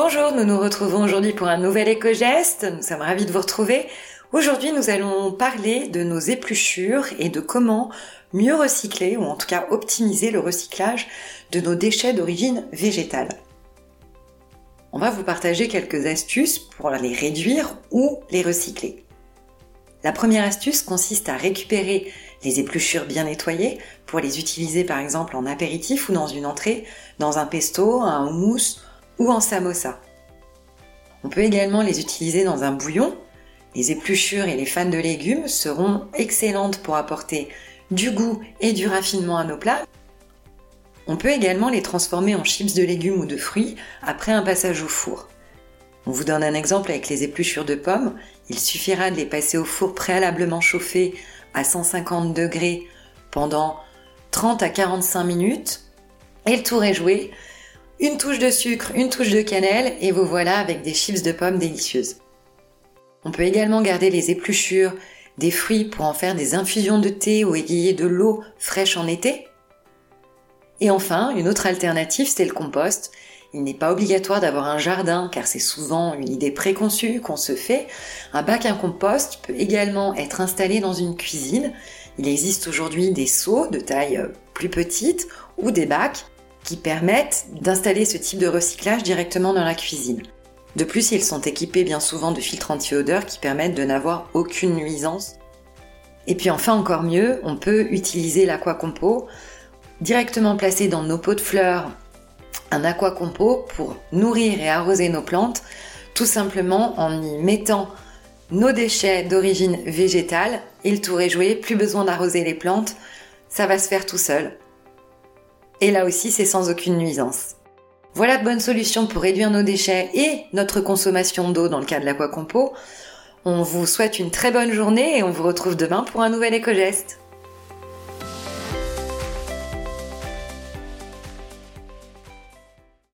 Bonjour, nous nous retrouvons aujourd'hui pour un nouvel éco-geste. Nous sommes ravis de vous retrouver. Aujourd'hui, nous allons parler de nos épluchures et de comment mieux recycler, ou en tout cas optimiser le recyclage de nos déchets d'origine végétale. On va vous partager quelques astuces pour les réduire ou les recycler. La première astuce consiste à récupérer les épluchures bien nettoyées pour les utiliser par exemple en apéritif ou dans une entrée, dans un pesto, un houmous ou en samosa. On peut également les utiliser dans un bouillon. Les épluchures et les fans de légumes seront excellentes pour apporter du goût et du raffinement à nos plats. On peut également les transformer en chips de légumes ou de fruits après un passage au four. On vous donne un exemple avec les épluchures de pommes. Il suffira de les passer au four préalablement chauffé à 150 degrés pendant 30 à 45 minutes et le tour est joué une touche de sucre, une touche de cannelle et vous voilà avec des chips de pommes délicieuses. On peut également garder les épluchures des fruits pour en faire des infusions de thé ou égayer de l'eau fraîche en été. Et enfin, une autre alternative, c'est le compost. Il n'est pas obligatoire d'avoir un jardin car c'est souvent une idée préconçue qu'on se fait. Un bac à compost peut également être installé dans une cuisine. Il existe aujourd'hui des seaux de taille plus petite ou des bacs qui permettent d'installer ce type de recyclage directement dans la cuisine. De plus, ils sont équipés bien souvent de filtres anti-odeur qui permettent de n'avoir aucune nuisance. Et puis enfin, encore mieux, on peut utiliser l'aquacompo directement placé dans nos pots de fleurs, un aquacompo pour nourrir et arroser nos plantes, tout simplement en y mettant nos déchets d'origine végétale et le tour est joué, plus besoin d'arroser les plantes, ça va se faire tout seul. Et là aussi, c'est sans aucune nuisance. Voilà de bonnes solutions pour réduire nos déchets et notre consommation d'eau dans le cas de l'aquacompo. On vous souhaite une très bonne journée et on vous retrouve demain pour un nouvel éco-geste.